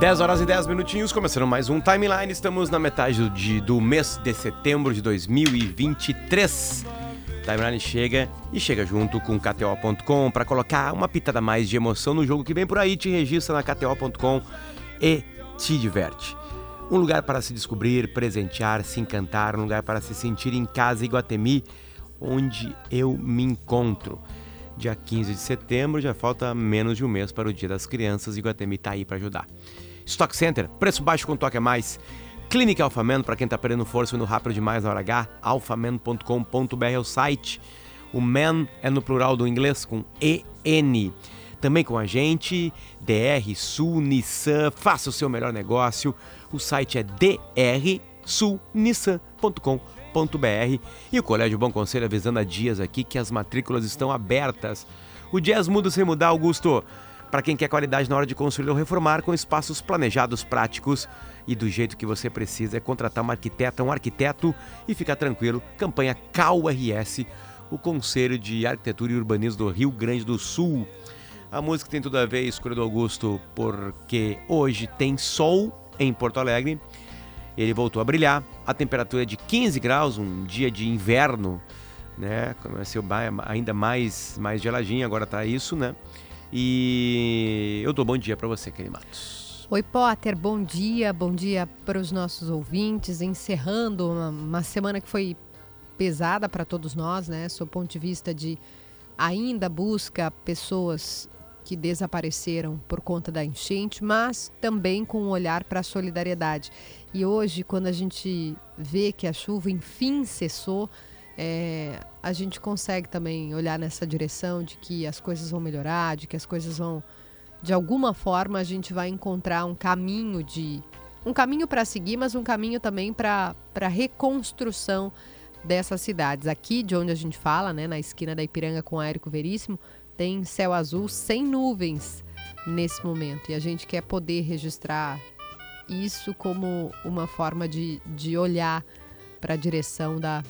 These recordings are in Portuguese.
10 horas e 10 minutinhos, começando mais um timeline. Estamos na metade do, do mês de setembro de 2023. Timeline chega e chega junto com KTO.com para colocar uma pitada mais de emoção no jogo que vem por aí. Te registra na KTO.com e te diverte. Um lugar para se descobrir, presentear, se encantar, um lugar para se sentir em casa Iguatemi, onde eu me encontro. Dia 15 de setembro, já falta menos de um mês para o Dia das Crianças, Iguatemi está aí para ajudar. Stock Center, preço baixo com toque a mais. Clínica Alfamen, para quem está perdendo força no rápido demais na hora H, alfamen.com.br é o site. O man é no plural do inglês com EN. Também com a gente, DR Sul Nissan, faça o seu melhor negócio. O site é drsulnissan.com.br e o Colégio Bom Conselho avisando há dias aqui que as matrículas estão abertas. O jazz muda sem mudar, Augusto. Para quem quer qualidade na hora de construir ou reformar, com espaços planejados, práticos e do jeito que você precisa, é contratar uma arquiteta, um arquiteto e ficar tranquilo. Campanha CAURS, o Conselho de Arquitetura e Urbanismo do Rio Grande do Sul. A música tem tudo a ver, escolha do Augusto, porque hoje tem sol em Porto Alegre. Ele voltou a brilhar. A temperatura é de 15 graus, um dia de inverno, né? Começou ainda mais, mais geladinho, agora tá isso, né? E eu dou bom dia para você, Kelly Matos. Oi, Potter, bom dia, bom dia para os nossos ouvintes. Encerrando uma, uma semana que foi pesada para todos nós, né? Sob o ponto de vista de ainda busca pessoas que desapareceram por conta da enchente, mas também com um olhar para a solidariedade. E hoje, quando a gente vê que a chuva enfim cessou, é, a gente consegue também olhar nessa direção de que as coisas vão melhorar, de que as coisas vão, de alguma forma, a gente vai encontrar um caminho de um caminho para seguir, mas um caminho também para a reconstrução dessas cidades. Aqui, de onde a gente fala, né, na esquina da Ipiranga com o Aérico Veríssimo, tem céu azul sem nuvens nesse momento. E a gente quer poder registrar isso como uma forma de, de olhar para a direção da,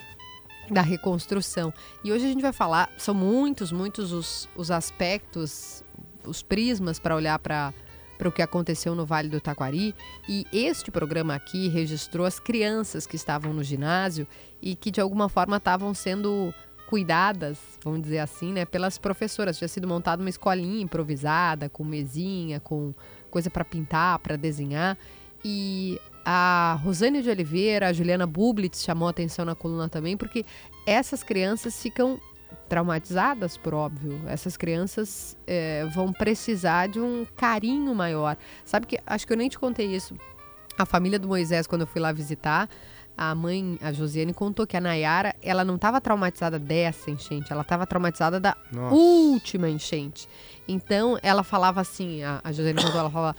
da reconstrução. E hoje a gente vai falar, são muitos, muitos os, os aspectos, os prismas para olhar para para o que aconteceu no Vale do Taquari. E este programa aqui registrou as crianças que estavam no ginásio e que de alguma forma estavam sendo cuidadas, vamos dizer assim, né, pelas professoras. Tinha sido montada uma escolinha improvisada, com mesinha, com coisa para pintar, para desenhar. E a Rosane de Oliveira, a Juliana Bublitz chamou atenção na coluna também, porque essas crianças ficam traumatizadas, por óbvio. Essas crianças é, vão precisar de um carinho maior. Sabe que acho que eu nem te contei isso. A família do Moisés, quando eu fui lá visitar, a mãe, a Josiane, contou que a Nayara, ela não estava traumatizada dessa enchente, ela estava traumatizada da Nossa. última enchente. Então, ela falava assim, a, a Josiane contou, ela falava,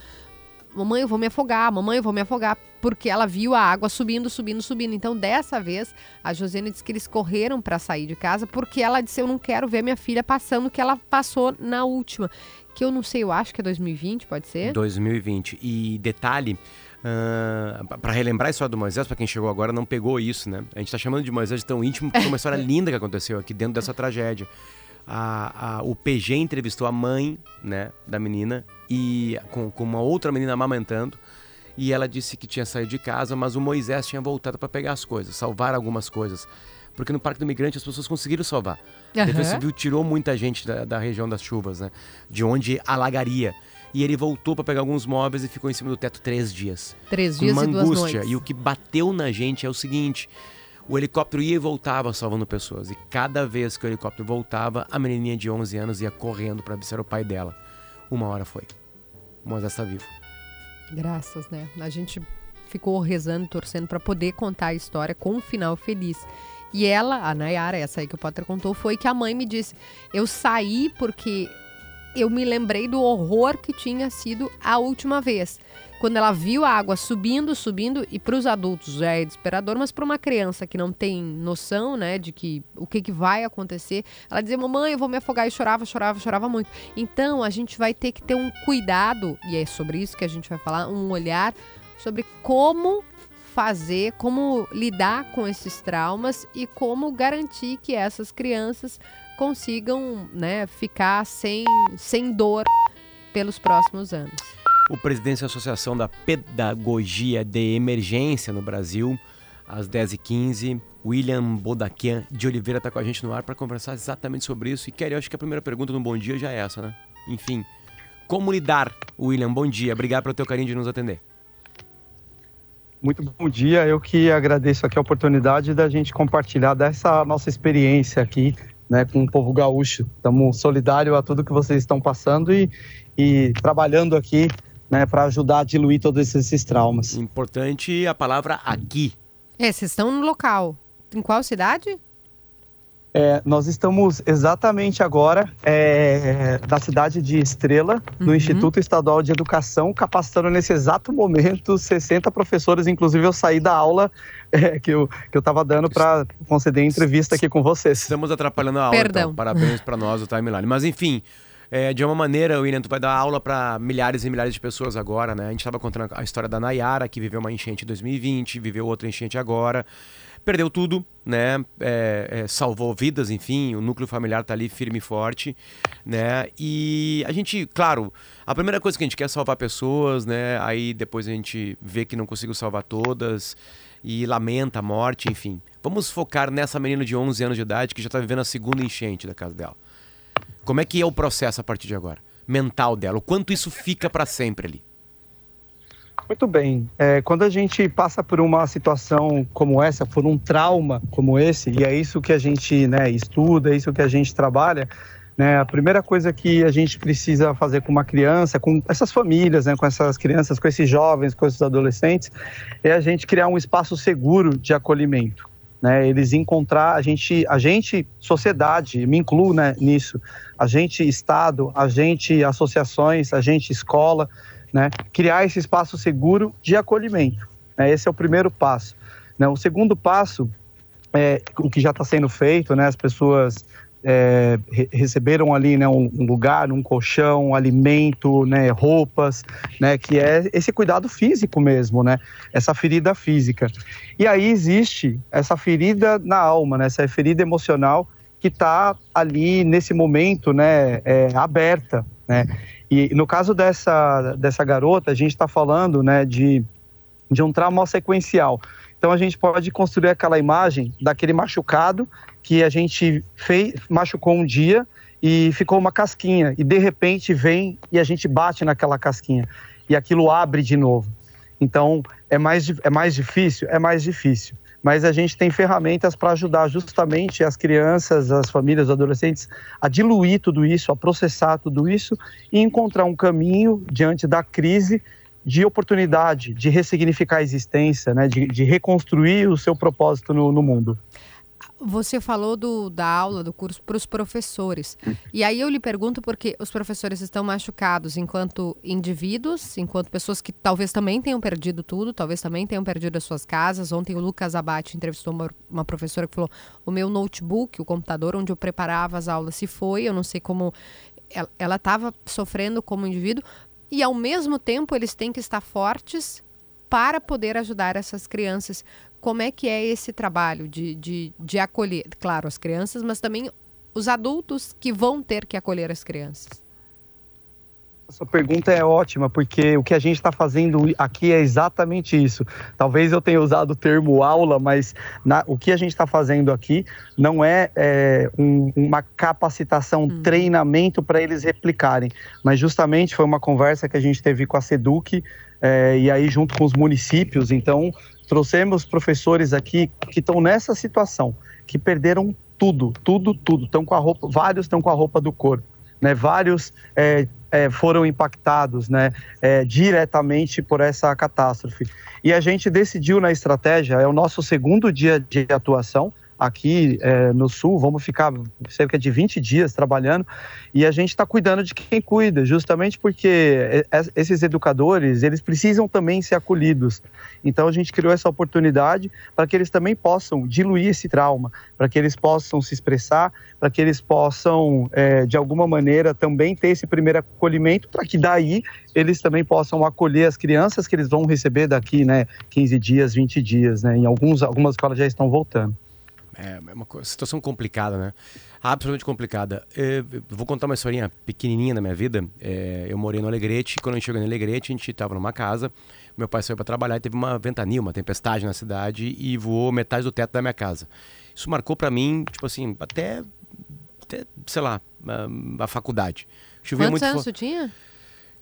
mamãe, eu vou me afogar, mamãe, eu vou me afogar, porque ela viu a água subindo, subindo, subindo. Então, dessa vez, a Josiane disse que eles correram para sair de casa, porque ela disse, eu não quero ver minha filha passando o que ela passou na última. Que eu não sei, eu acho que é 2020, pode ser? 2020. E detalhe, uh, para relembrar a história do Moisés, para quem chegou agora não pegou isso, né? A gente tá chamando de Moisés de tão íntimo porque é uma história linda que aconteceu aqui dentro dessa tragédia. A, a, o PG entrevistou a mãe né, da menina e com, com uma outra menina amamentando. E ela disse que tinha saído de casa, mas o Moisés tinha voltado para pegar as coisas, salvar algumas coisas. Porque no Parque do Migrante as pessoas conseguiram salvar. A Defesa. Civil tirou muita gente da, da região das chuvas, né? De onde alagaria. E ele voltou para pegar alguns móveis e ficou em cima do teto três dias. Três dias uma e duas angústia. noites. E o que bateu na gente é o seguinte: o helicóptero ia e voltava salvando pessoas. E cada vez que o helicóptero voltava, a menininha de 11 anos ia correndo para era o pai dela. Uma hora foi. Moisés está vivo. Graças, né? A gente ficou rezando, torcendo para poder contar a história com um final feliz. E ela, a Nayara, essa aí que o Potter contou, foi que a mãe me disse: eu saí porque eu me lembrei do horror que tinha sido a última vez. Quando ela viu a água subindo, subindo, e para os adultos já é desesperador, mas para uma criança que não tem noção, né, de que o que, que vai acontecer, ela dizia: Mamãe, eu vou me afogar. E chorava, chorava, chorava muito. Então a gente vai ter que ter um cuidado, e é sobre isso que a gente vai falar, um olhar sobre como fazer, como lidar com esses traumas e como garantir que essas crianças consigam né, ficar sem, sem dor pelos próximos anos. O presidente da Associação da Pedagogia de Emergência no Brasil, às 10h15, William Bodaquian de Oliveira está com a gente no ar para conversar exatamente sobre isso. E, Kelly, acho que a primeira pergunta no Bom Dia já é essa, né? Enfim, como lidar, William? Bom dia, obrigado pelo teu carinho de nos atender. Muito bom dia, eu que agradeço aqui a oportunidade da gente compartilhar dessa nossa experiência aqui, né, com o povo gaúcho. Estamos solidários a tudo que vocês estão passando e, e trabalhando aqui, né, para ajudar a diluir todos esses traumas. Importante a palavra aqui. É, vocês estão no local. Em qual cidade? É, nós estamos exatamente agora é, na cidade de Estrela, no Uhum. Instituto Estadual de Educação, capacitando nesse exato momento 60 professores. Inclusive, eu saí da aula é, que eu que eu estava dando para conceder entrevista aqui com vocês. Estamos atrapalhando a aula, Perdão. então. Parabéns para nós, o Timeline. Mas, enfim, é, de uma maneira, William, tu vai dar aula para milhares e milhares de pessoas agora, né? A gente estava contando a história da Nayara, que viveu uma enchente em 2020, viveu outra enchente agora. Perdeu tudo, né? É, é, salvou vidas, enfim, o núcleo familiar tá ali firme e forte, né? E a gente, claro, a primeira coisa que a gente quer é salvar pessoas, né? Aí depois a gente vê que não conseguiu salvar todas e lamenta a morte, enfim. Vamos focar nessa menina de 11 anos de idade que já tá vivendo a segunda enchente da casa dela. Como é que é o processo a partir de agora? Mental dela, o quanto isso fica para sempre ali? Muito bem. É, quando a gente passa por uma situação como essa, por um trauma como esse, e é isso que a gente né, estuda, é isso que a gente trabalha, né, a primeira coisa que a gente precisa fazer com uma criança, com essas famílias, né, com essas crianças, com esses jovens, com esses adolescentes, é a gente criar um espaço seguro de acolhimento. Né, eles encontrar a gente, a gente, sociedade, me incluo né, nisso, a gente Estado, a gente associações, a gente escola, né, criar esse espaço seguro de acolhimento. né, esse é o primeiro passo. né. o segundo passo é o que já está sendo feito, né, as pessoas é, re- receberam ali né, um, um lugar, um colchão, um alimento, né, roupas, né, que é esse cuidado físico mesmo, né, essa ferida física. E aí existe essa ferida na alma, né, essa ferida emocional que está ali nesse momento, né, é, aberta, né. E no caso dessa, dessa garota, a gente está falando, né, de, de um trauma sequencial. Então a gente pode construir aquela imagem daquele machucado que a gente fez, machucou um dia e ficou uma casquinha e de repente vem e a gente bate naquela casquinha e aquilo abre de novo. Então é mais é mais difícil, é mais difícil. Mas a gente tem ferramentas para ajudar justamente as crianças, as famílias, os adolescentes a diluir tudo isso, a processar tudo isso e encontrar um caminho diante da crise de oportunidade, de ressignificar a existência, né, de, de reconstruir o seu propósito no, no mundo. Você falou do, da aula, do curso para os professores. E aí eu lhe pergunto porque os professores estão machucados enquanto indivíduos, enquanto pessoas que talvez também tenham perdido tudo, talvez também tenham perdido as suas casas. Ontem o Lucas Abate entrevistou uma, uma professora que falou: o meu notebook, o computador onde eu preparava as aulas, se foi. Eu não sei como. Ela estava sofrendo como indivíduo. E ao mesmo tempo eles têm que estar fortes para poder ajudar essas crianças como é que é esse trabalho de, de, de acolher, claro, as crianças, mas também os adultos que vão ter que acolher as crianças? Sua pergunta é ótima, porque o que a gente está fazendo aqui é exatamente isso. Talvez eu tenha usado o termo aula, mas na, o que a gente está fazendo aqui não é, é um, uma capacitação, um hum. treinamento para eles replicarem, mas justamente foi uma conversa que a gente teve com a SEDUC é, e aí junto com os municípios. Então, Trouxemos professores aqui que estão nessa situação, que perderam tudo, tudo, tudo. Estão com a roupa, vários estão com a roupa do corpo, né? Vários é, é, foram impactados, né? É, diretamente por essa catástrofe. E a gente decidiu na estratégia, é o nosso segundo dia de atuação aqui é, no Sul, vamos ficar cerca de 20 dias trabalhando e a gente está cuidando de quem cuida, justamente porque esses educadores, eles precisam também ser acolhidos. Então a gente criou essa oportunidade para que eles também possam diluir esse trauma, para que eles possam se expressar, para que eles possam, é, de alguma maneira, também ter esse primeiro acolhimento, para que daí eles também possam acolher as crianças que eles vão receber daqui, né, 15 dias, 20 dias, né, em alguns, algumas escolas já estão voltando. É, é uma situação complicada, né? Absolutamente complicada. Eu vou contar uma historinha pequenininha da minha vida. É, eu morei no Alegrete. Quando a gente chegou no Alegrete, a gente estava numa casa. Meu pai saiu para trabalhar e teve uma ventania, uma tempestade na cidade e voou metade do teto da minha casa. Isso marcou para mim, tipo assim, até, até sei lá, a, a faculdade. Chovia Quantos muito anos você tinha?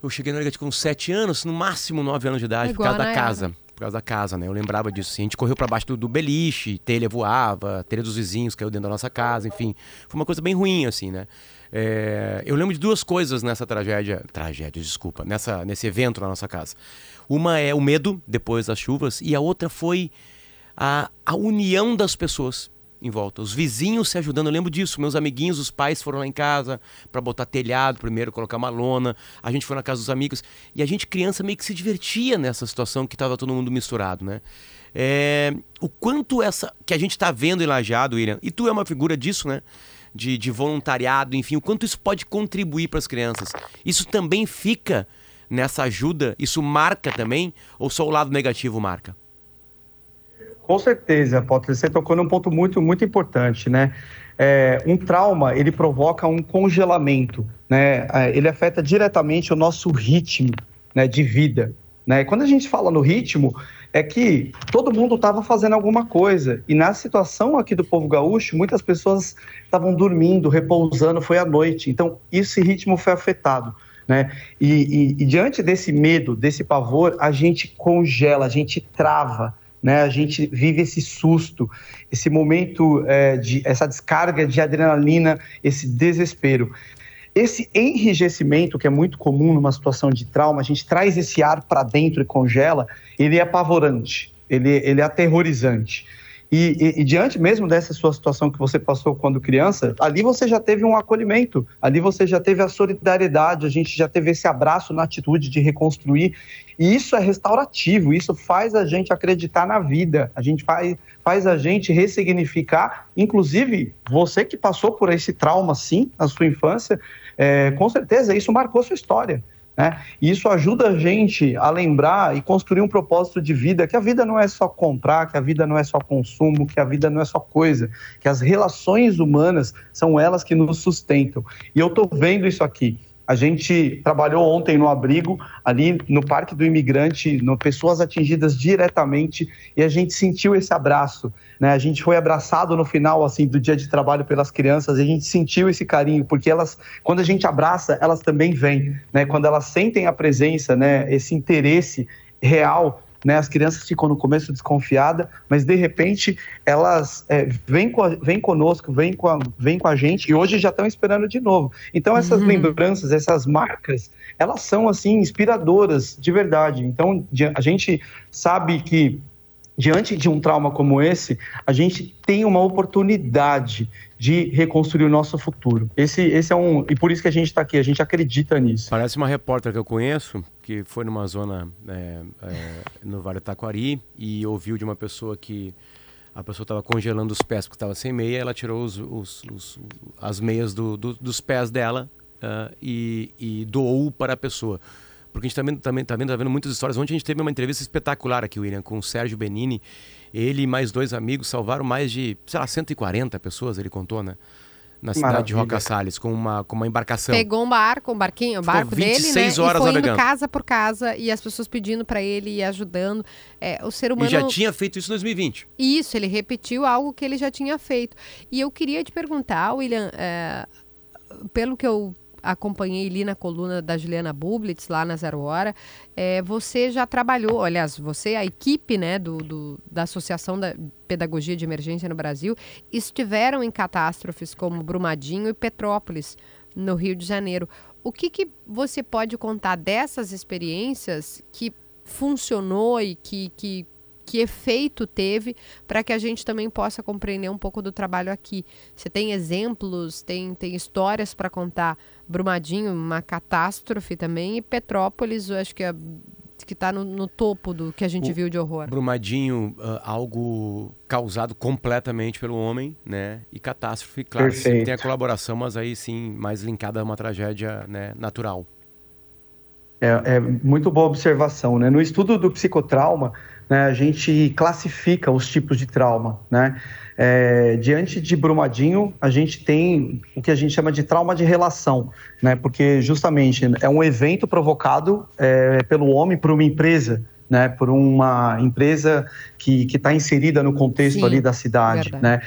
Eu cheguei no Alegrete com 7 anos, no máximo 9 anos de idade, é por causa da casa por causa da casa, né? Eu lembrava disso. Assim. A gente correu para baixo do, do, beliche, telha voava, telha dos vizinhos caiu dentro da nossa casa, enfim. Foi uma coisa bem ruim, assim, né? É, eu lembro de duas coisas nessa tragédia, tragédia, desculpa, nessa, nesse evento na nossa casa. Uma é o medo depois das chuvas e a outra foi a, a união das pessoas em volta. Os vizinhos se ajudando, eu lembro disso. Meus amiguinhos, os pais foram lá em casa para botar telhado primeiro, colocar uma lona. A gente foi na casa dos amigos. E a gente, criança, meio que se divertia nessa situação que estava todo mundo misturado, né? É, o quanto essa. que a gente está vendo em Lajado, William, e tu é uma figura disso, né? De, de voluntariado, enfim, o quanto isso pode contribuir para as crianças. Isso também fica nessa ajuda? Isso marca também? Ou só o lado negativo marca? Com certeza, Potter, você tocou num ponto muito, muito importante, né? É, um trauma, ele provoca um congelamento, né? É, ele afeta diretamente o nosso ritmo né, de vida, né? Quando a gente fala no ritmo, é que todo mundo estava fazendo alguma coisa. E na situação aqui do povo gaúcho, muitas pessoas estavam dormindo, repousando, foi à noite. Então, esse ritmo foi afetado. Né? E, e, e diante desse medo, desse pavor, a gente congela, a gente trava né? A gente vive esse susto, esse momento é, de essa descarga de adrenalina, esse desespero. Esse enrijecimento, que é muito comum numa situação de trauma, a gente traz esse ar para dentro e congela, ele é apavorante, ele, ele é aterrorizante. E, e, e, diante mesmo dessa sua situação que você passou quando criança, ali você já teve um acolhimento, ali você já teve a solidariedade, a gente já teve esse abraço na atitude de reconstruir. E isso é restaurativo, isso faz a gente acreditar na vida, a gente faz, faz a gente ressignificar. Inclusive, você que passou por esse trauma, sim, na sua infância, é, com certeza isso marcou sua história. Né? E isso ajuda a gente a lembrar e construir um propósito de vida, que a vida não é só comprar, que a vida não é só consumo, que a vida não é só coisa, que as relações humanas são elas que nos sustentam. E eu estou vendo isso aqui. A gente trabalhou ontem no abrigo, ali no Parque do Imigrante, no pessoas atingidas diretamente, e a gente sentiu esse abraço. Né? A gente foi abraçado no final assim do dia de trabalho pelas crianças, e a gente sentiu esse carinho, porque elas, quando a gente abraça, elas também vêm. Né? Quando elas sentem a presença, né? esse interesse real né? As crianças ficam no começo desconfiadas, mas de repente elas é, vêm, com a, vêm conosco, vêm com, a, vêm com a gente e hoje já estão esperando de novo. Então essas uhum. lembranças, essas marcas, elas são assim inspiradoras de verdade. Então a gente sabe que diante de um trauma como esse, a gente tem uma oportunidade de reconstruir o nosso futuro. Esse, esse é um. E por isso que a gente está aqui, a gente acredita nisso. Parece uma repórter que eu conheço, que foi numa zona é, é, no Vale Taquari e ouviu de uma pessoa que a pessoa estava congelando os pés porque estava sem meia, ela tirou os, os, os as meias do, do, dos pés dela uh, e, e doou para a pessoa porque a gente também também tá vendo, tá vendo muitas histórias. Ontem a gente teve uma entrevista espetacular aqui, William, com o Sérgio Benini. Ele e mais dois amigos salvaram mais de, sei lá, 140 pessoas, ele contou, né? Na cidade Maravilha. de Roca Salles, com uma, com uma embarcação. Pegou um barco, um barquinho, o barco dele, né? Horas e foi navegando. casa por casa e as pessoas pedindo para ele e ajudando. É, o ser humano. E já tinha feito isso em 2020. Isso, ele repetiu algo que ele já tinha feito. E eu queria te perguntar, William, é, pelo que eu acompanhei ali na coluna da Juliana Bublitz, lá na Zero Hora, é, você já trabalhou, aliás, você, a equipe né, do, do, da Associação da Pedagogia de Emergência no Brasil, estiveram em catástrofes como Brumadinho e Petrópolis, no Rio de Janeiro. O que, que você pode contar dessas experiências que funcionou e que, que que efeito teve para que a gente também possa compreender um pouco do trabalho aqui. Você tem exemplos, tem, tem histórias para contar. Brumadinho, uma catástrofe também, e Petrópolis, eu acho que é que está no, no, topo do que a gente o viu de horror. Brumadinho, uh, algo causado completamente pelo homem, né? E catástrofe, claro, tem a colaboração, mas aí sim, mais linkada a uma tragédia né, natural. É, é, muito boa observação, né? No estudo do psicotrauma, né, a gente classifica os tipos de trauma, né? É, diante de Brumadinho, a gente tem o que a gente chama de trauma de relação, né? Porque justamente é um evento provocado é, pelo homem por uma empresa, né? Por uma empresa que está inserida no contexto Sim, ali da cidade, verdade. né?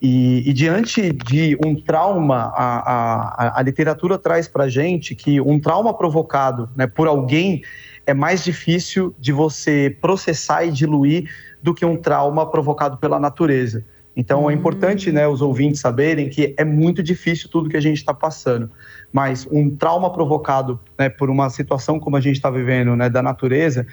E, e, diante de um trauma, a, a, a literatura traz para gente que um trauma provocado né, por alguém é mais difícil de você processar e diluir do que um trauma provocado pela natureza. Então é hum. importante né, os ouvintes saberem que é muito difícil tudo que a gente está passando. Mas um trauma provocado né, por uma situação como a gente está vivendo né, da natureza,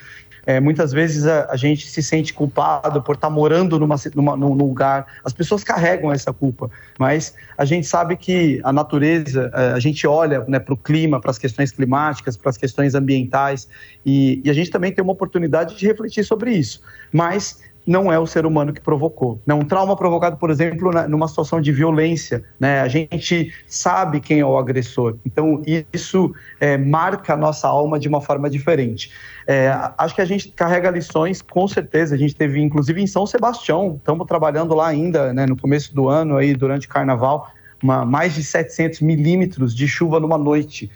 é, muitas vezes a, a, gente se sente culpado por estar tá morando numa, numa, num lugar. As pessoas carregam essa culpa, mas a gente sabe que a natureza, é, a gente olha né, para o clima, para as questões climáticas, para as questões ambientais, e, e a gente também tem uma oportunidade de refletir sobre isso. Mas não é o ser humano que provocou. Né? Um trauma provocado, por exemplo, na, numa situação de violência. Né? A gente sabe quem é o agressor. Então, isso é, marca a nossa alma de uma forma diferente. É, acho que a gente carrega lições, com certeza. A gente teve, inclusive, em São Sebastião. Estamos trabalhando lá ainda, né, no começo do ano, aí, durante o carnaval, uma, mais de 700 milímetros de chuva numa noite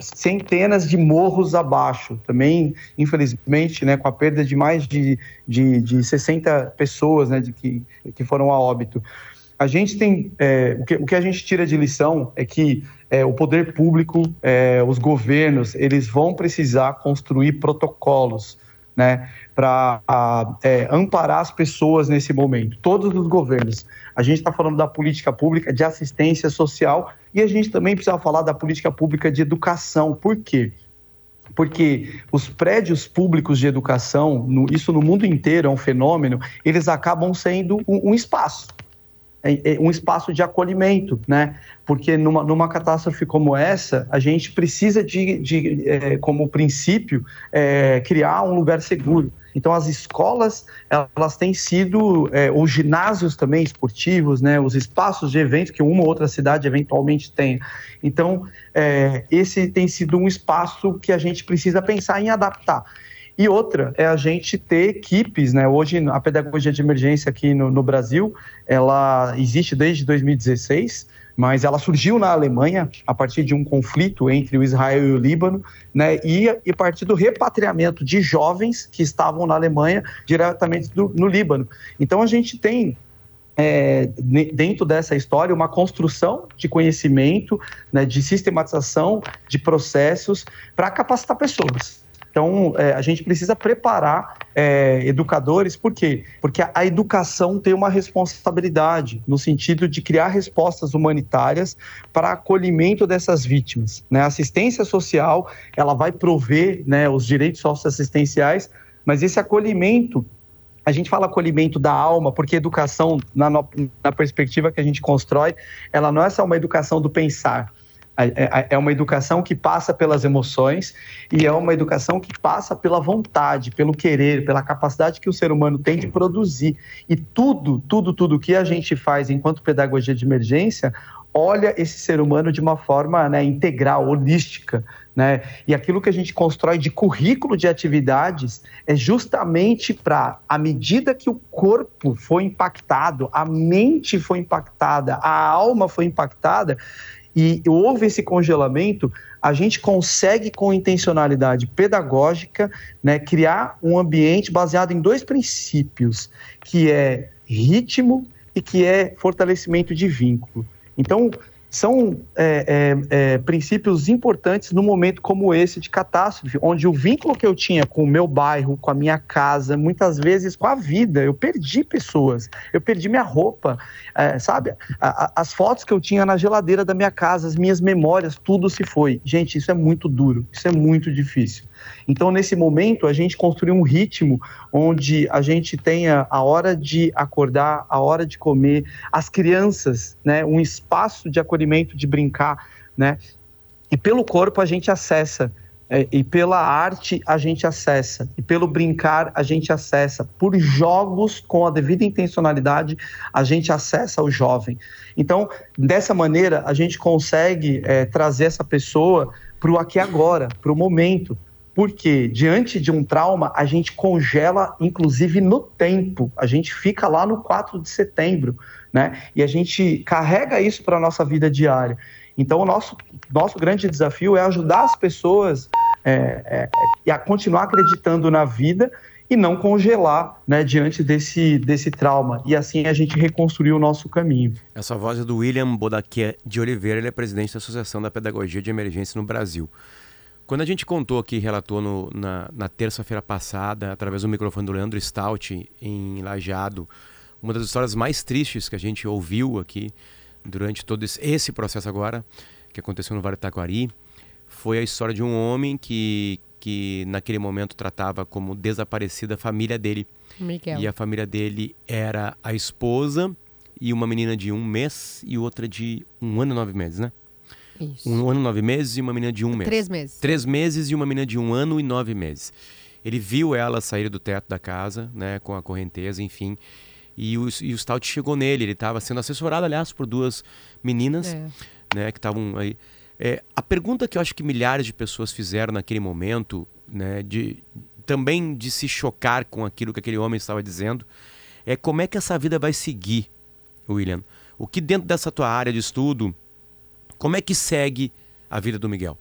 centenas de morros abaixo. Também, infelizmente, né, com a perda de mais de, de, de 60 pessoas né, de que, que foram a óbito. A gente tem. É, o, que, o que a gente tira de lição é que é, o poder público, é, os governos, eles vão precisar construir protocolos né, para é, amparar as pessoas nesse momento. Todos os governos. A gente está falando da política pública de assistência social e a gente também precisa falar da política pública de educação. Por quê? Porque os prédios públicos de educação, no, isso no mundo inteiro é um fenômeno, eles acabam sendo um, um espaço é, é um espaço de acolhimento, né? Porque numa, numa catástrofe como essa, a gente precisa de, de é, como princípio, é, criar um lugar seguro. Então, as escolas, elas têm sido, é, os ginásios também esportivos, né, os espaços de evento que uma ou outra cidade eventualmente tem. Então, é, esse tem sido um espaço que a gente precisa pensar em adaptar. E outra é a gente ter equipes, né? Hoje a pedagogia de emergência aqui no, no Brasil, ela existe desde 2016, mas ela surgiu na Alemanha a partir de um conflito entre o Israel e o Líbano, né? E, a partir do repatriamento de jovens que estavam na Alemanha diretamente do, no Líbano. Então a gente tem é, dentro dessa história, uma construção de conhecimento, né, de sistematização de processos para capacitar pessoas. Então, é, a gente precisa preparar é, educadores, por quê? Porque a, educação tem uma responsabilidade no sentido de criar respostas humanitárias para acolhimento dessas vítimas. Né? A assistência social, ela vai prover né, os direitos socioassistenciais, mas esse acolhimento a gente fala acolhimento da alma, porque educação, na, na, perspectiva que a gente constrói, ela não é só uma educação do pensar. É, é uma educação que passa pelas emoções e é uma educação que passa pela vontade, pelo querer, pela capacidade que o ser humano tem de produzir. E tudo, tudo, tudo que a gente faz enquanto pedagogia de emergência olha esse ser humano de uma forma né, integral, holística. Né? E aquilo que a gente constrói de currículo de atividades é justamente para, à medida que o corpo foi impactado, a mente foi impactada, a alma foi impactada, e houve esse congelamento, a gente consegue, com intencionalidade pedagógica, né, criar um ambiente baseado em dois princípios, que é ritmo e que é fortalecimento de vínculo. Então, são é, é, é, princípios importantes no momento como esse de catástrofe, onde o vínculo que eu tinha com o meu bairro, com a minha casa, muitas vezes com a vida, eu perdi pessoas, eu perdi minha roupa, é, sabe? A, a, as fotos que eu tinha na geladeira da minha casa, as minhas memórias, tudo se foi. Gente, isso é muito duro, isso é muito difícil. Então, nesse momento, a gente construiu um ritmo onde a gente tenha a hora de acordar, a hora de comer, as crianças, né, um espaço de acolhimento, de brincar, né? E pelo corpo a gente acessa é, e pela arte a gente acessa, e pelo brincar a gente acessa, por jogos com a devida intencionalidade a gente acessa o jovem. Então, dessa maneira, a gente consegue é, trazer essa pessoa para o aqui agora, para o momento, porque diante de um trauma, a gente congela, inclusive no tempo. A gente fica lá no 4 de setembro, né? E a gente carrega isso para a nossa vida diária. Então, o nosso, nosso grande desafio é ajudar as pessoas é, é, a continuar acreditando na vida e não congelar né, diante desse, desse trauma. E assim a gente reconstruiu o nosso caminho. Essa voz é do William Bodaquia de Oliveira, ele é presidente da Associação da Pedagogia de Emergência no Brasil. Quando a gente contou aqui, relatou no, na, na terça-feira passada, através do microfone do Leandro Stout, em Lajeado, uma das histórias mais tristes que a gente ouviu aqui durante todo esse processo agora, que aconteceu no Vale do Taquari, foi a história de um homem que, que naquele momento tratava como desaparecida a família dele. Miguel. E a família dele era a esposa e uma menina de um mês e outra de um ano e nove meses, né? Isso. Um ano e nove meses e uma menina de um mês. Três meses. Três meses e uma menina de um ano e nove meses. Ele viu ela sair do teto da casa, né, com a correnteza, enfim. E o, e o Stout chegou nele. Ele estava sendo assessorado, aliás, por duas meninas, É. né, que estavam aí. É, a pergunta que eu acho que milhares de pessoas fizeram naquele momento, né, de também de se chocar com aquilo que aquele homem estava dizendo, é como é que essa vida vai seguir, William? O que dentro dessa tua área de estudo, como é que segue a vida do Miguel?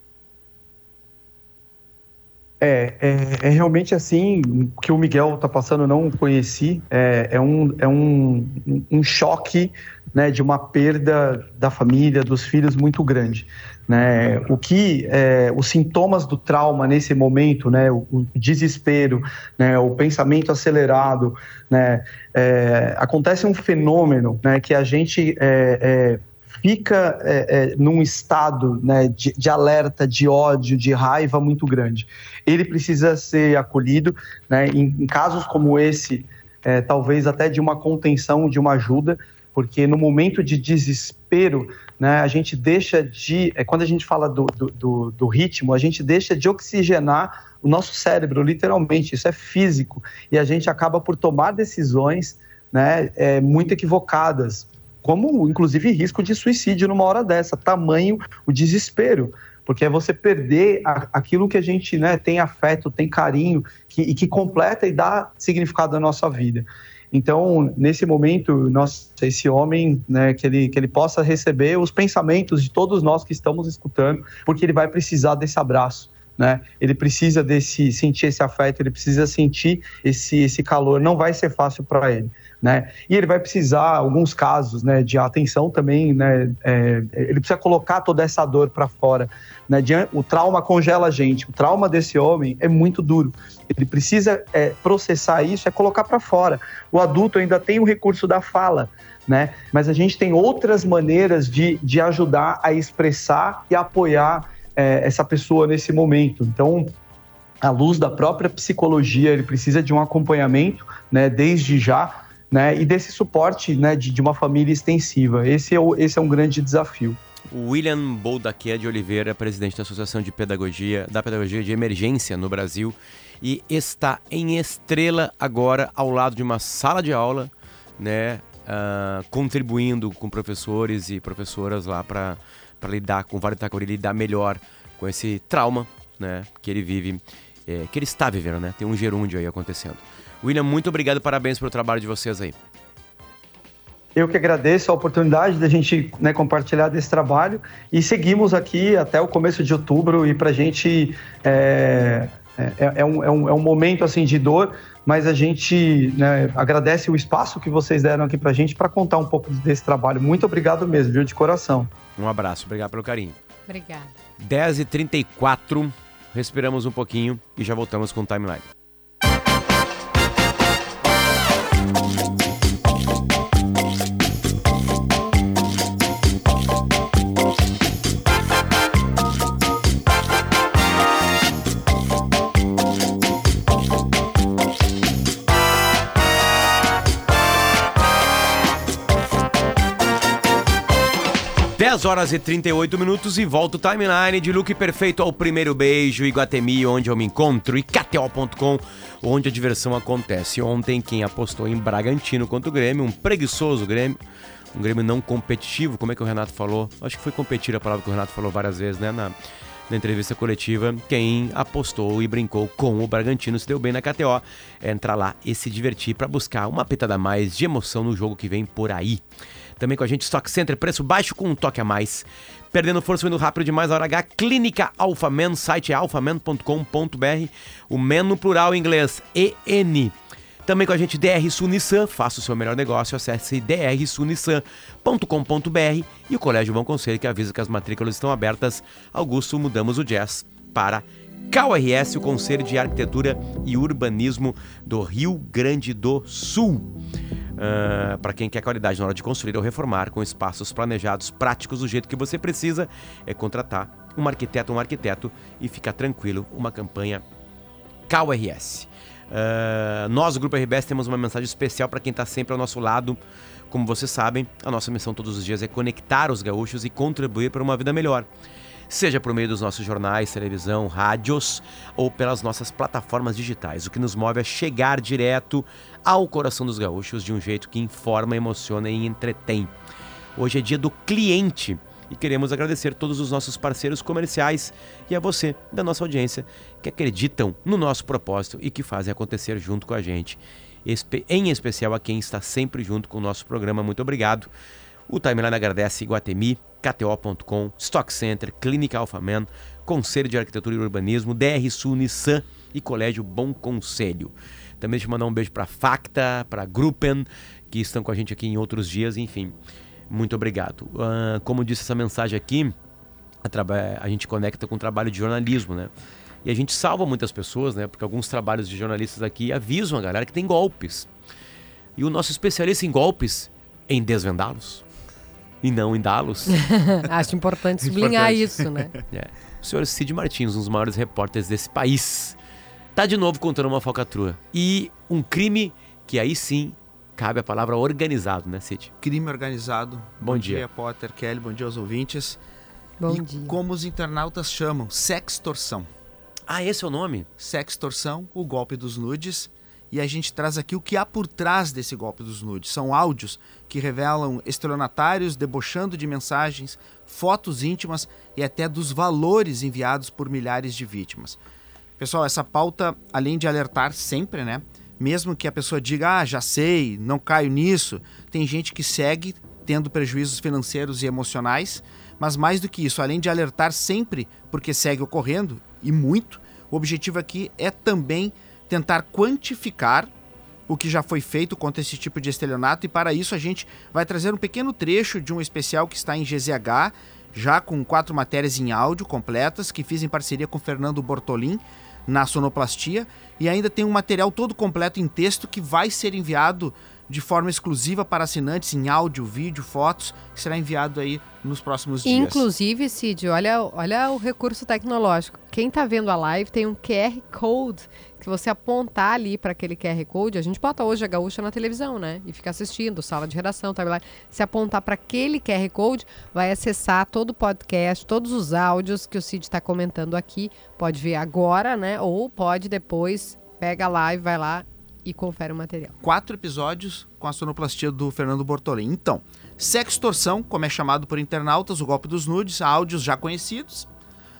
É, é, é realmente assim, que o Miguel está passando não conheci, é, é, um, é um, um choque né, de uma perda da família, dos filhos muito grande. Né? O que é, os sintomas do trauma nesse momento, né, o, o desespero, né, o pensamento acelerado, né, é, acontece um fenômeno né, que a gente é, é, fica é, é, num estado né, de, de, alerta, de ódio, de raiva muito grande. Ele precisa ser acolhido, né, em, em, casos como esse, é, talvez até de uma contenção, de uma ajuda, porque no momento de desespero, né, a gente deixa de. É, quando a gente fala do, do, do, ritmo, a gente deixa de oxigenar o nosso cérebro, literalmente, isso é físico, e a gente acaba por tomar decisões né, é, muito equivocadas, como inclusive risco de suicídio numa hora dessa, tamanho o desespero, porque é você perder a, aquilo que a gente né, tem afeto, tem carinho, que, e que completa e dá significado à nossa vida. Então, nesse momento, esse homem, né, que, ele, que ele possa receber os pensamentos de todos nós que estamos escutando, porque ele vai precisar desse abraço. né? Ele precisa desse sentir esse afeto, ele precisa sentir esse esse calor. Não vai ser fácil para ele, né? E ele vai precisar, alguns casos, né, de atenção também, né? É, ele precisa colocar toda essa dor para fora, né? O trauma congela a gente. O trauma desse homem é muito duro. Ele precisa é, processar isso, é colocar para fora. O adulto ainda tem o recurso da fala, né? Mas a gente tem outras maneiras de, de ajudar a expressar e apoiar é, essa pessoa nesse momento. Então, à luz da própria psicologia, ele precisa de um acompanhamento, né, desde já, né, e desse suporte, né, de, de uma família extensiva. Esse é, o, esse é um grande desafio. William Boldaquia de Oliveira, presidente da Associação de Pedagogia, da Pedagogia de Emergência no Brasil, e está em Estrela agora ao lado de uma sala de aula, né, uh, contribuindo com professores e professoras lá para lidar com o Vale do lidar melhor com esse trauma, né, que ele vive, é, que ele está vivendo, né? Tem um gerúndio aí acontecendo. William, muito obrigado, parabéns pelo trabalho de vocês aí. Eu que agradeço a oportunidade da gente né, compartilhar desse trabalho e seguimos aqui até o começo de outubro e para a gente é, é, é, um, é, um, é um momento assim de dor, mas a gente né, agradece o espaço que vocês deram aqui para a gente para contar um pouco desse trabalho. Muito obrigado mesmo, viu, de coração. Um abraço, obrigado pelo carinho. Obrigada. 10h34, respiramos um pouquinho e já voltamos com o timeline. Bye. 10 horas e 38 minutos e volta o timeline de look perfeito ao primeiro beijo, Iguatemi, onde eu me encontro, e KTO.com, onde a diversão acontece. Ontem, quem apostou em Bragantino contra o Grêmio, um preguiçoso Grêmio, um Grêmio não competitivo, como é que o Renato falou? Acho que foi competir a palavra que o Renato falou várias vezes, né, na, na entrevista coletiva. Quem apostou e brincou com o Bragantino se deu bem na KTO. É entrar lá e se divertir para buscar uma pitada a mais de emoção no jogo que vem por aí. Também com a gente, Stock Center, preço baixo com um toque a mais. Perdendo força, indo rápido demais, a hora H, Clínica Alphaman, site é alphaman.com.br, o men no plural em inglês, EN. Também com a gente, DR Sunissan, faça o seu melhor negócio, acesse drsunissan.com.br e o Colégio Bom Conselho que avisa que as matrículas estão abertas. Augusto, mudamos o jazz para KRS, o Conselho de Arquitetura e Urbanismo do Rio Grande do Sul. Uh, ah, para quem quer qualidade na hora de construir ou reformar, com espaços planejados, práticos do jeito que você precisa, é contratar um arquiteto um arquiteto e ficar tranquilo, uma campanha KRS. Uh, ah, nós, o Grupo RBS, temos uma mensagem especial para quem está sempre ao nosso lado. Como vocês sabem, a nossa missão todos os dias é conectar os gaúchos e contribuir para uma vida melhor seja por meio dos nossos jornais, televisão, rádios ou pelas nossas plataformas digitais. O que nos move é chegar direto ao coração dos gaúchos de um jeito que informa, emociona e entretém. Hoje é dia do cliente e queremos agradecer todos os nossos parceiros comerciais e a você da nossa audiência que acreditam no nosso propósito e que fazem acontecer junto com a gente. Em especial a quem está sempre junto com o nosso programa. Muito obrigado. O Timeline agradece Iguatemi, KTO.com, Stock Center, Clínica Alphaman, Conselho de Arquitetura e Urbanismo, DR Sul Nissan e Colégio Bom Conselho. Também deixa eu mandar um beijo para Facta, para Gruppen, que estão com a gente aqui em outros dias, enfim. Muito obrigado. Uh, como disse essa mensagem aqui, a, a gente conecta com o trabalho de jornalismo, né? E a gente salva muitas pessoas, né? Porque alguns trabalhos de jornalistas aqui avisam a galera que tem golpes. E o nosso especialista em golpes, em desvendá-los, e não em Dalos. Acho importante sublinhar importante. isso, né? É. O senhor Cid Martins, um dos maiores repórteres desse país, tá de novo contando uma falcatrua. E um crime que aí sim cabe a palavra organizado, né, Cid? Crime organizado. Bom, bom dia. dia. Potter, Kelly, bom dia aos ouvintes. Bom e dia. como os internautas chamam, sextorção. Ah, esse é o nome? Sextorção, o golpe dos nudes e a gente traz aqui o que há por trás desse golpe dos nudes. São áudios que revelam estelionatários debochando de mensagens, fotos íntimas e até dos valores enviados por milhares de vítimas. Pessoal, essa pauta, além de alertar sempre, né? Mesmo que a pessoa diga, ah, já sei, não caio nisso, tem gente que segue tendo prejuízos financeiros e emocionais, mas mais do que isso, além de alertar sempre porque segue ocorrendo, e muito. O objetivo aqui é também tentar quantificar o que já foi feito contra esse tipo de estelionato e para isso a gente vai trazer um pequeno trecho de um especial que está em GZH, já com quatro matérias em áudio completas que fiz em parceria com Fernando Bortolim na sonoplastia e ainda tem um material todo completo em texto que vai ser enviado de forma exclusiva para assinantes em áudio, vídeo, fotos, que será enviado aí nos próximos dias. Inclusive, Cid, olha, olha o recurso tecnológico. Quem está vendo a live tem um QR Code que você apontar ali para aquele QR Code, a gente bota hoje a gaúcha na televisão, né? E fica assistindo, sala de redação, lá. Se apontar para aquele QR Code, vai acessar todo o podcast, todos os áudios que o Cid está comentando aqui. Pode ver agora, né? Ou pode depois, pega a live, vai lá e confere o material. Quatro episódios com a sonoplastia do Fernando Bortolém. Então, sextorção, como é chamado por internautas, o golpe dos nudes, áudios já conhecidos,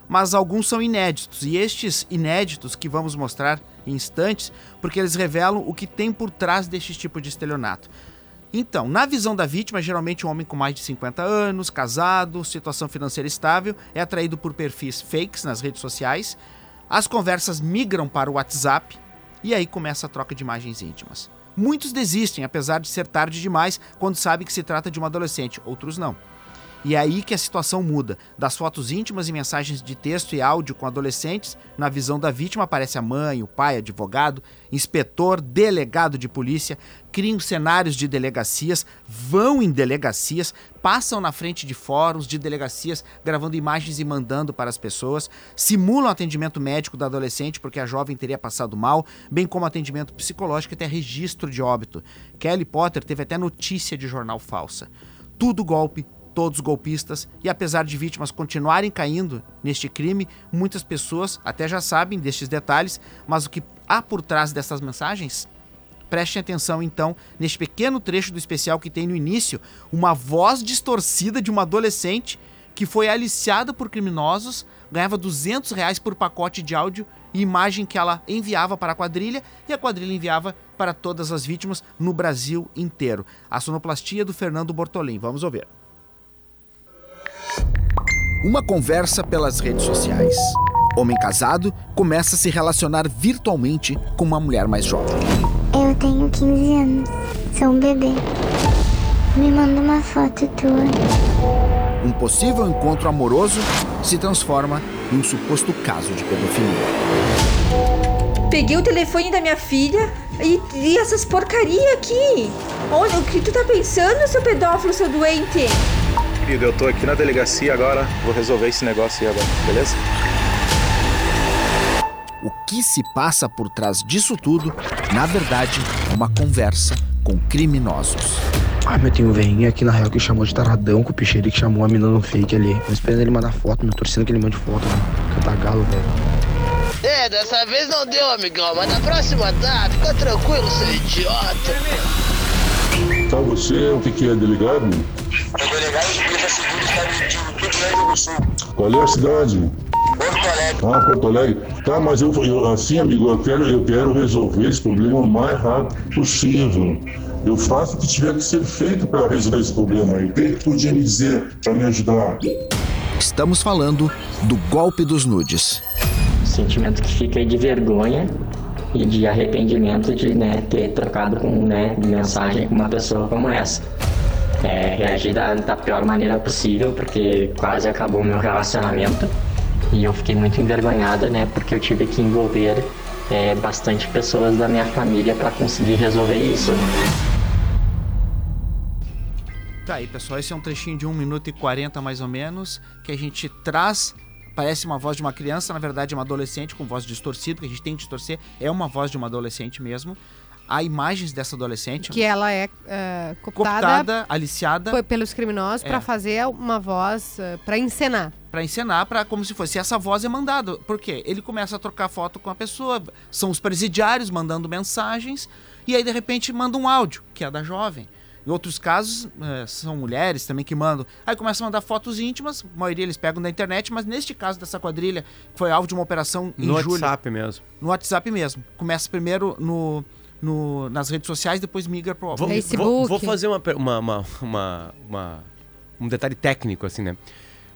mas alguns são inéditos. E estes inéditos que vamos mostrar em instantes, porque eles revelam o que tem por trás deste tipo de estelionato. Então, na visão da vítima, geralmente um homem com mais de 50 anos, casado, situação financeira estável, é atraído por perfis fakes nas redes sociais. As conversas migram para o WhatsApp, e aí começa a troca de imagens íntimas. Muitos desistem, apesar de ser tarde demais, quando sabem que se trata de uma adolescente, outros não. E é aí que a situação muda. Das fotos íntimas e mensagens de texto e áudio com adolescentes, na visão da vítima aparece a mãe, o pai, advogado, inspetor, delegado de polícia, criam cenários de delegacias, vão em delegacias, passam na frente de fóruns de delegacias, gravando imagens e mandando para as pessoas, simulam atendimento médico da adolescente porque a jovem teria passado mal, bem como atendimento psicológico e até registro de óbito. Kelly Potter teve até notícia de jornal falsa. Tudo golpe, todos golpistas, e apesar de vítimas continuarem caindo neste crime, muitas pessoas até já sabem destes detalhes, mas o que há por trás dessas mensagens? Prestem atenção então neste pequeno trecho do especial que tem no início uma voz distorcida de uma adolescente que foi aliciada por criminosos, ganhava 200 reais por pacote de áudio e imagem que ela enviava para a quadrilha e a quadrilha enviava para todas as vítimas no Brasil inteiro. A sonoplastia do Fernando Bortolim. Vamos ouvir. Uma conversa pelas redes sociais. Homem casado começa a se relacionar virtualmente com uma mulher mais jovem. Eu tenho 15 anos, sou um bebê. Me manda uma foto tua. Um possível encontro amoroso se transforma em um suposto caso de pedofilia. Peguei o telefone da minha filha e, e essas porcaria aqui. Olha, o que tu tá pensando, seu pedófilo, seu doente? Querido, eu tô aqui na delegacia agora, vou resolver esse negócio aí agora, beleza? O que se passa por trás disso tudo, na verdade, é uma conversa com criminosos. Ai, meu, tem um velhinho aqui na real que chamou de taradão com o picheiro que chamou a menina no fake ali. Tô esperando ele mandar foto, meu, torcendo que ele mande foto, né? Cantar galo, velho. É, dessa vez não deu, amigão, mas na próxima dá, fica tranquilo, seu idiota. Tá, você o que, que é, delegado? É delegado de Polícia Civil do Estado de Rio Grande do Sul. Qual é a cidade? Porto Alegre. Ah, Porto Alegre. Tá, mas eu, eu assim, amigo, eu quero, eu quero resolver esse problema o mais rápido possível. Eu faço o que tiver que ser feito para resolver esse problema aí. O que podia me dizer para me ajudar? Estamos falando do golpe dos nudes. Sentimento que fica de vergonha e de arrependimento de né, ter trocado com né, mensagem com uma pessoa como essa é, reagi da, da pior maneira possível, porque quase acabou o meu relacionamento. E eu fiquei muito envergonhada, né? Porque eu tive que envolver é, bastante pessoas da minha família para conseguir resolver isso. Tá aí, pessoal. Esse é um trechinho de 1 minuto e 40 mais ou menos, que a gente traz. Parece uma voz de uma criança, na verdade é uma adolescente com voz distorcida, que a gente tem que distorcer. É uma voz de uma adolescente mesmo há imagens dessa adolescente. Que ela é uh, cooptada, cooptada, aliciada. pelos criminosos é. para fazer uma voz, uh, para encenar. Para encenar, para como se fosse essa voz é mandada. Por quê? Ele começa a trocar foto com a pessoa, são os presidiários mandando mensagens, e aí de repente manda um áudio, que é da jovem. Em outros casos, uh, são mulheres também que mandam. Aí começam a mandar fotos íntimas, a maioria eles pegam da internet, mas neste caso dessa quadrilha, que foi alvo de uma operação em no julho. No WhatsApp mesmo. No WhatsApp mesmo. Começa primeiro no no, nas redes sociais, depois migra para o Facebook. Vou, vou fazer uma, uma, uma, uma, uma, um detalhe técnico, assim, né?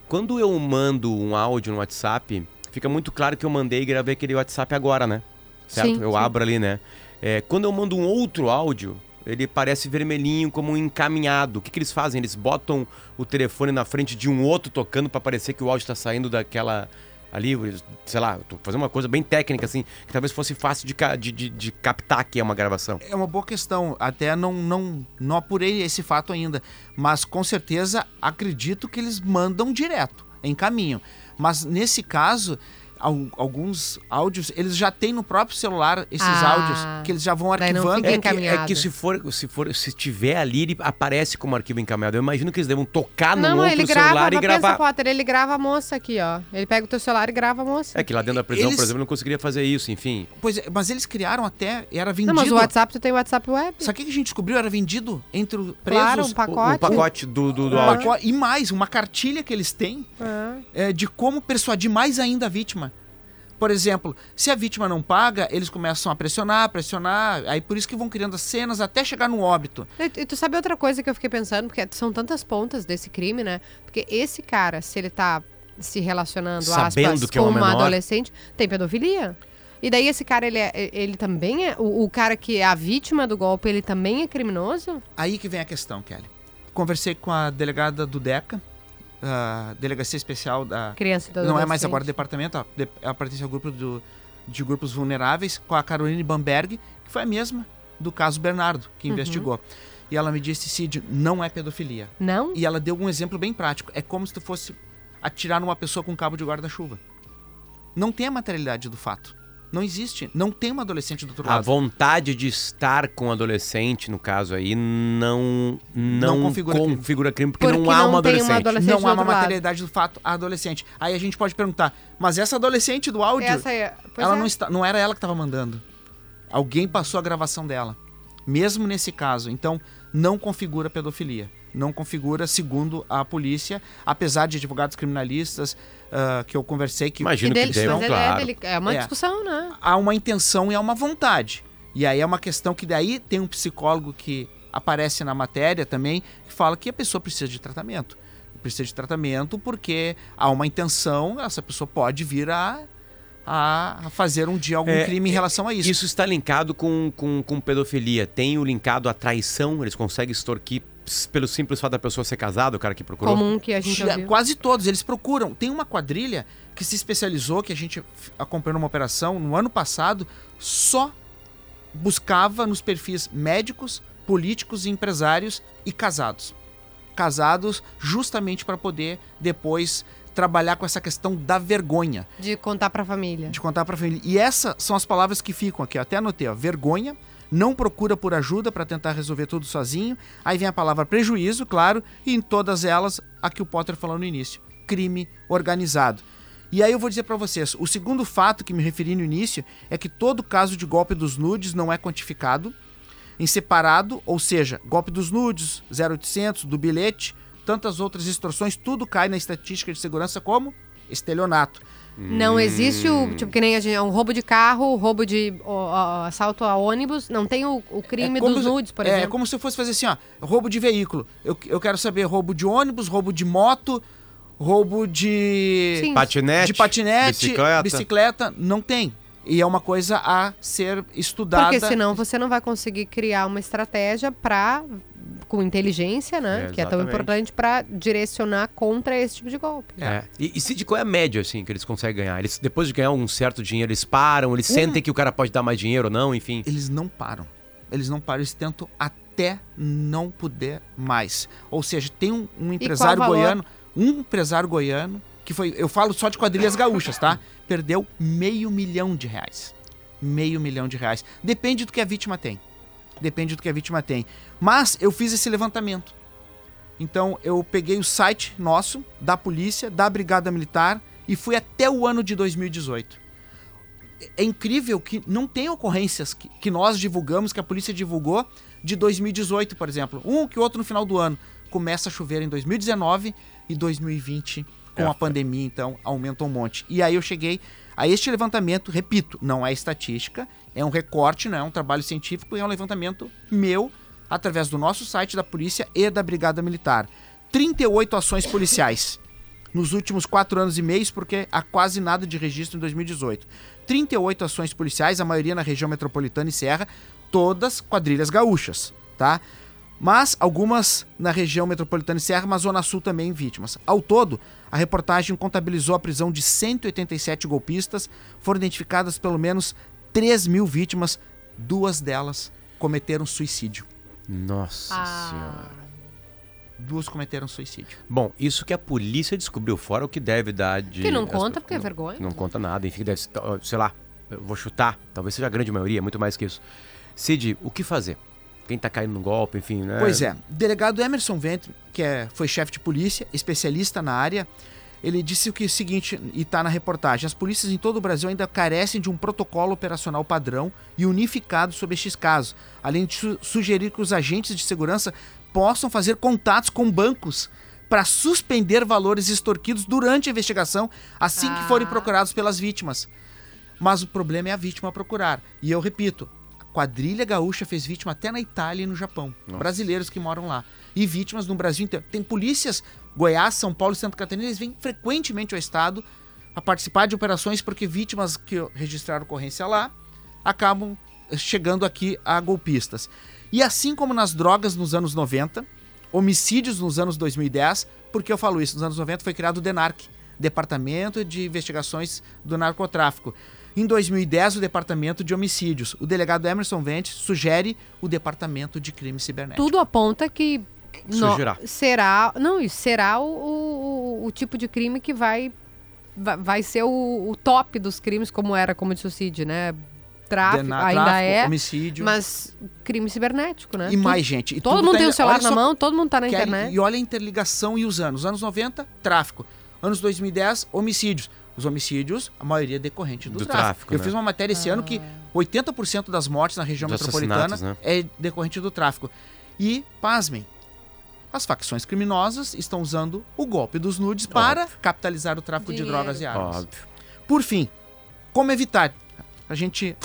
Quando eu mando um áudio no WhatsApp, fica muito claro que eu mandei e gravei aquele WhatsApp agora, né? Certo? Sim, eu sim. abro ali, né? É, quando eu mando um outro áudio, ele parece vermelhinho como um encaminhado. O que, que eles fazem? Eles botam o telefone na frente de um outro tocando para parecer que o áudio tá saindo daquela. Ali, sei lá, tô fazendo uma coisa bem técnica, assim, que talvez fosse fácil de, de, de- de captar que é uma gravação. É uma boa questão. Até não, não, não apurei esse fato ainda. Mas com certeza acredito que eles mandam direto, em caminho. Mas nesse caso, alguns áudios, eles já têm no próprio celular esses Ah, áudios, que eles já vão arquivando. É que, é que se for, se for, se tiver ali, ele aparece como arquivo encaminhado. Eu imagino que eles devam tocar no não, outro ele grava, celular e mas gravar. pensa, Potter, ele grava a moça aqui, ó. Ele pega o teu celular e grava a moça. É que lá dentro da prisão, Eles- por exemplo, não conseguiria fazer isso, enfim. Pois é, mas eles criaram até, era vendido. Não, mas o WhatsApp, tu tem o WhatsApp web. Sabe o que a gente descobriu? Era vendido entre os presos. Claro, um pacote. O pacote do, do, do áudio. E mais, uma cartilha que eles têm Ah. é, de como persuadir mais ainda a vítima. Por exemplo, se a vítima não paga, eles começam a pressionar, pressionar, aí por isso que vão criando as cenas até chegar no óbito. E, e tu sabe outra coisa que eu fiquei pensando, porque são tantas pontas desse crime, né? Porque esse cara, se ele tá se relacionando Sabendo aspas, que é com uma uma menor. adolescente, tem pedofilia. E daí esse cara, ele, é, ele também é. O, o cara que é a vítima do golpe, ele também é criminoso? Aí que vem a questão, Kelly. Conversei com a delegada do DECA, a Delegacia Especial da... Criança e do Não é mais adolescente. agora departamento, ó, de- ela pertence ao grupo do- de grupos vulneráveis, com a Caroline Bamberg, que foi a mesma do caso Bernardo, que Uhum. investigou. E ela me disse, Cid, não é pedofilia. Não? E ela deu um exemplo bem prático. É como se tu fosse atirar numa pessoa com um cabo de guarda-chuva. Não tem a materialidade do fato. Não existe. Não tem uma adolescente do outro A lado. vontade de estar com o adolescente, no caso aí, não, não, Não configura configura, crime. crime, porque, Porque não há não uma tem adolescente. uma adolescente Não há uma outro lado. materialidade do fato a adolescente. Aí a gente pode perguntar, mas essa adolescente do áudio, Essa é. Ela é. não, está, não era ela que estava mandando. Alguém passou a gravação dela. Mesmo nesse caso. Então, não configura pedofilia. Não configura, segundo a polícia, apesar de advogados criminalistas ah, que eu conversei que Imagino que devam, mas ele é, claro. dele- é uma É. discussão, né? há uma intenção e há uma vontade. E aí é uma questão que daí tem um psicólogo que aparece na matéria também, que fala que a pessoa precisa de tratamento. Precisa de tratamento porque há uma intenção, essa pessoa pode vir a, a fazer um dia algum É, crime em relação a isso. Isso está linkado com, com, com pedofilia. Tem o linkado à traição, eles conseguem extorquir pelo simples fato da pessoa ser casada, o cara que procurou. Comum que a gente ouviu. Quase todos, eles procuram. Tem uma quadrilha que se especializou, que a gente acompanhou numa operação no ano passado, só buscava nos perfis médicos, políticos, empresários e casados. Casados justamente para poder depois trabalhar com essa questão da vergonha, De contar pra família. de contar para a família. E essas são as palavras que ficam aqui, eu até anotei, ó, vergonha, não procura por ajuda para tentar resolver tudo sozinho. Aí vem a palavra prejuízo, claro, e em todas elas a que o Potter falou no início, crime organizado. E aí eu vou dizer para vocês, o segundo fato que me referi no início é que todo caso de golpe dos nudes não é quantificado em separado, ou seja, golpe dos nudes, 0800, do bilhete, tantas outras extorsões, tudo cai na estatística de segurança como estelionato. Não existe o, tipo, que nem a gente, um roubo de carro, roubo de ó, ó, assalto a ônibus, não tem o, o crime como dos se- nudes, por é, exemplo. É como se eu fosse fazer assim, ó, roubo de veículo. Eu, eu quero saber roubo de ônibus, roubo de moto, roubo de Sim. Patinete, de patinete, bicicleta. bicicleta, não tem. E é uma coisa a ser estudada. Porque senão você não vai conseguir criar uma estratégia para com inteligência, né? É, que é tão importante para direcionar contra esse tipo de golpe. É. E, e Cid, qual é a média, assim, que eles conseguem ganhar? Eles, depois de ganhar um certo dinheiro, eles param, eles Um- sentem que o cara pode dar mais dinheiro ou não, enfim. Eles não param. Eles não param, eles tentam até não poder mais. Ou seja, tem um, um empresário goiano, um empresário goiano, que foi, eu falo só de quadrilhas gaúchas, tá? Perdeu meio milhão de reais. Meio milhão de reais. Depende do que a vítima tem. Depende do que a vítima tem. Mas eu fiz esse levantamento. Então eu peguei o site nosso, da polícia, da Brigada Militar, e fui até o ano de 2018 é incrível que não tem ocorrências que, que nós divulgamos, que a polícia divulgou, de 2018, por exemplo. Um que outro no final do ano. Começa a chover em 2019 e 2020, com É, a pandemia, então, aumenta um monte. E aí eu cheguei a este levantamento, repito, não é estatística, é um recorte, não é um trabalho científico, é um levantamento meu, através do nosso site da polícia e da Brigada Militar. 38 ações policiais. nos últimos quatro anos e meio, porque há quase nada de registro em 2018. 38 ações policiais, a maioria na região metropolitana e Serra, todas quadrilhas gaúchas, tá? Mas algumas na região metropolitana e Serra, mas Zona Sul também vítimas. Ao todo, a reportagem contabilizou a prisão de 187 golpistas, foram identificadas pelo menos 3 mil vítimas, duas delas cometeram suicídio. Nossa senhora. Duas cometeram suicídio. Bom, isso que a polícia descobriu, fora o que deve dar de. Que não as- conta porque é vergonha. Não conta nada, enfim, deve ser, sei lá, eu vou chutar, talvez seja a grande maioria, muito mais que isso. Cid, o que fazer? Quem tá caindo no golpe, enfim, né? Pois é, o delegado Emerson Ventre, que é, foi chefe de polícia, especialista na área, ele disse o que é o seguinte, e está na reportagem: as polícias em todo o Brasil ainda carecem de um protocolo operacional padrão e unificado sobre estes casos, além de su- sugerir que os agentes de segurança possam fazer contatos com bancos para suspender valores extorquidos durante a investigação, assim que forem procurados pelas vítimas. Mas o problema é a vítima procurar. E eu repito, a quadrilha gaúcha fez vítima até na Itália e no Japão. Brasileiros que moram lá. E vítimas no Brasil inteiro. Tem polícias, Goiás, São Paulo e Santa Catarina, eles vêm frequentemente ao estado a participar de operações porque vítimas que registraram ocorrência lá acabam eh, chegando aqui a golpistas. E assim como nas drogas nos anos 90, homicídios nos anos 2010, por que eu falo isso? Nos anos 90 foi criado o DENARC, Departamento de Investigações do Narcotráfico. Em 2010, o Departamento de Homicídios. O delegado Emerson Vente sugere o Departamento de Crimes Cibernéticos. Tudo aponta que no- Surgirá. será, não, isso será o, o, o tipo de crime que vai vai, ser o, o top dos crimes, como era como disse o Cid, né? Tráfico, ainda tráfico, é, homicídio. mas crime cibernético, né? E mais, gente. e todo tudo mundo tá tem em- o celular na só mão, todo mundo tá na aí- internet. E olha a interligação e os anos. Anos 90, tráfico. Anos 2010, homicídios. Os homicídios, a maioria é decorrente do, Do tráfico. tráfico, Eu né? fiz uma matéria esse ano que 80% das mortes na região Dos metropolitana assassinatos, é decorrente do tráfico. E, pasmem, as facções criminosas estão usando o golpe dos nudes para capitalizar o tráfico de Dinheiro. drogas e armas. Óbvio. Por fim, como evitar? A gente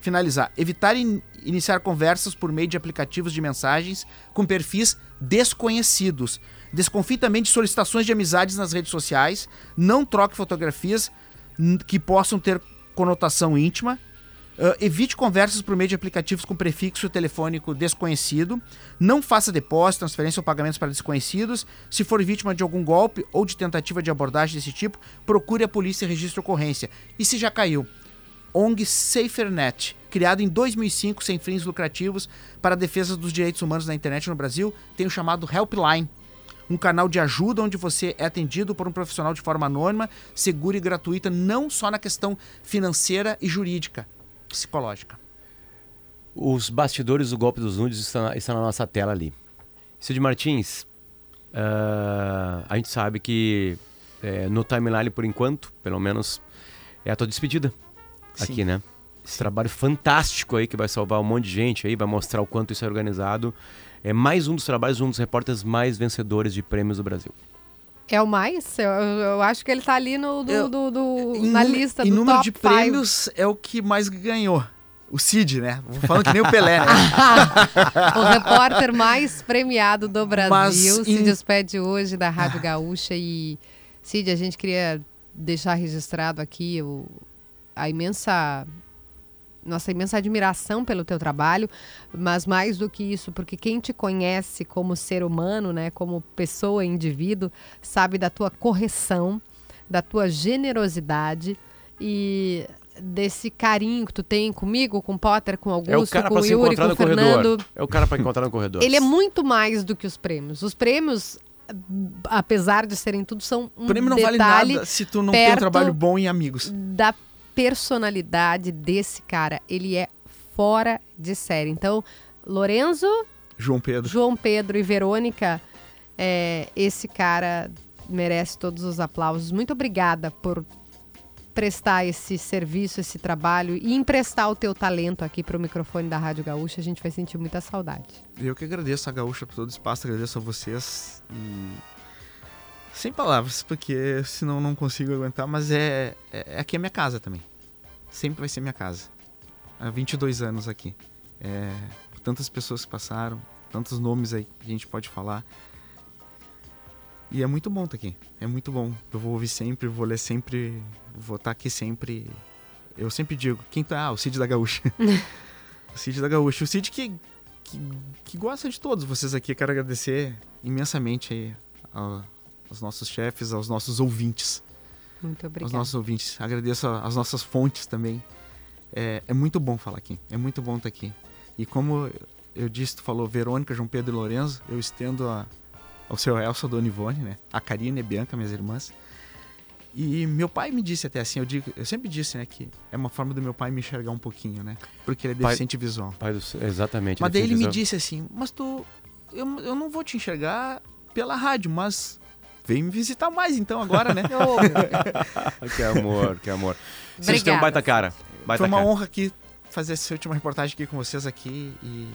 finalizar. Evitar in- iniciar conversas por meio de aplicativos de mensagens com perfis desconhecidos. Desconfie também de solicitações de amizades nas redes sociais. Não troque fotografias que possam ter conotação íntima. Ah, evite conversas por meio de aplicativos com prefixo telefônico desconhecido. Não faça depósito, transferência ou pagamentos para desconhecidos. Se for vítima de algum golpe ou de tentativa de abordagem desse tipo, procure a polícia e registre ocorrência. E se já caiu? ONG SaferNet, criado em 2005 sem fins lucrativos para a defesa dos direitos humanos na internet no Brasil, tem o chamado Helpline, um canal de ajuda onde você é atendido por um profissional de forma anônima, segura e gratuita, não só na questão financeira e jurídica, psicológica. Os bastidores do golpe dos nudes estão, na- estão na nossa tela ali. Cid Martins, ah, a gente sabe que eh, no timeline, por enquanto, pelo menos, é a tua despedida Sim. aqui, né? Esse trabalho fantástico aí que vai salvar um monte de gente aí, vai mostrar o quanto isso é organizado. É mais um dos trabalhos, um dos repórteres mais vencedores de prêmios do Brasil. É o mais? Eu, eu acho que ele tá ali no, do, Eu- do- do- Em na número- lista em do número de five. prêmios é o que mais ganhou. O Cid, né? Falando que nem o Pelé, né? o repórter mais premiado do Brasil Mas se em- despede hoje da Rádio Gaúcha e Cid, a gente queria deixar registrado aqui o, a imensa nossa imensa admiração pelo teu trabalho, mas mais do que isso, porque quem te conhece como ser humano, né, como pessoa, indivíduo, sabe da tua correção, da tua generosidade e desse carinho que tu tem comigo, com o Potter, com o Augusto, é o cara com o se Yuri, encontrar com o Fernando. corredor. É o cara pra encontrar no corredor. Ele é muito mais do que os prêmios. Os prêmios, apesar de serem tudo, são um O prêmio não vale nada se tu não tem um trabalho bom em amigos. da personalidade desse cara. Ele é fora de série. Então, Lorenzo, João Pedro. João Pedro e Verônica, é, esse cara merece todos os aplausos. Muito obrigada por prestar esse serviço, esse trabalho e emprestar o teu talento aqui para o microfone da Rádio Gaúcha. A gente vai sentir muita saudade. Eu que agradeço a Gaúcha por todo o espaço, agradeço a vocês. E... Sem palavras, porque senão não consigo aguentar, mas é, é aqui é minha casa também. Sempre vai ser minha casa. Há 22 anos aqui. É, tantas pessoas que passaram, tantos nomes aí que a gente pode falar. E é muito bom estar aqui. É muito bom. Eu vou ouvir sempre, vou ler sempre, vou estar aqui sempre. Eu sempre digo, quem tá? Ah, o Cid da Gaúcha. o Cid da Gaúcha. O Cid que, que, que gosta de todos vocês aqui. Quero agradecer imensamente aí aos nossos chefes, aos nossos ouvintes. Muito obrigada. Aos nossos ouvintes. Agradeço as nossas fontes também. É, é muito bom falar aqui. É muito bom estar aqui. E como eu disse, tu falou Verônica, João Pedro e Lorenzo, eu estendo a, ao seu Elsa, Dona Ivone, né? A Karina e a Bianca, minhas irmãs. E meu pai me disse até assim, eu digo, eu sempre disse, né, que é uma forma do meu pai me enxergar um pouquinho, né? Porque ele é deficiente pai, visual. Pai do, exatamente. Mas daí ele visual. me disse assim, mas tu, eu, eu não vou te enxergar pela rádio, mas vem me visitar mais então agora, né? que amor, que amor. Vocês têm um baita cara. Baita Foi uma cara. honra aqui fazer essa última reportagem aqui com vocês aqui e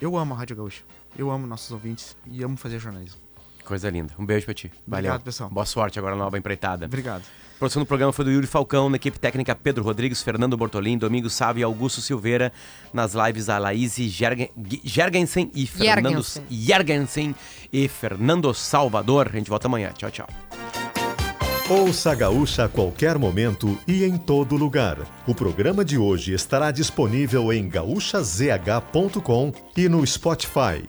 eu amo a Rádio Gaúcha. Eu amo nossos ouvintes e amo fazer jornalismo. Coisa linda. Um beijo pra ti. Valeu. Obrigado, pessoal. Boa sorte agora na nova empreitada. Obrigado. A produção do programa foi do Yuri Falcão, na equipe técnica Pedro Rodrigues, Fernando Bortolim, Domingo Sávio e Augusto Silveira. Nas lives a Laís Jergen, Jergensen e Fernando Jergensen e Fernando Salvador. A gente volta amanhã. Tchau, tchau. Ouça a Gaúcha a qualquer momento e em todo lugar. O programa de hoje estará disponível em gaúchazh.com e no Spotify.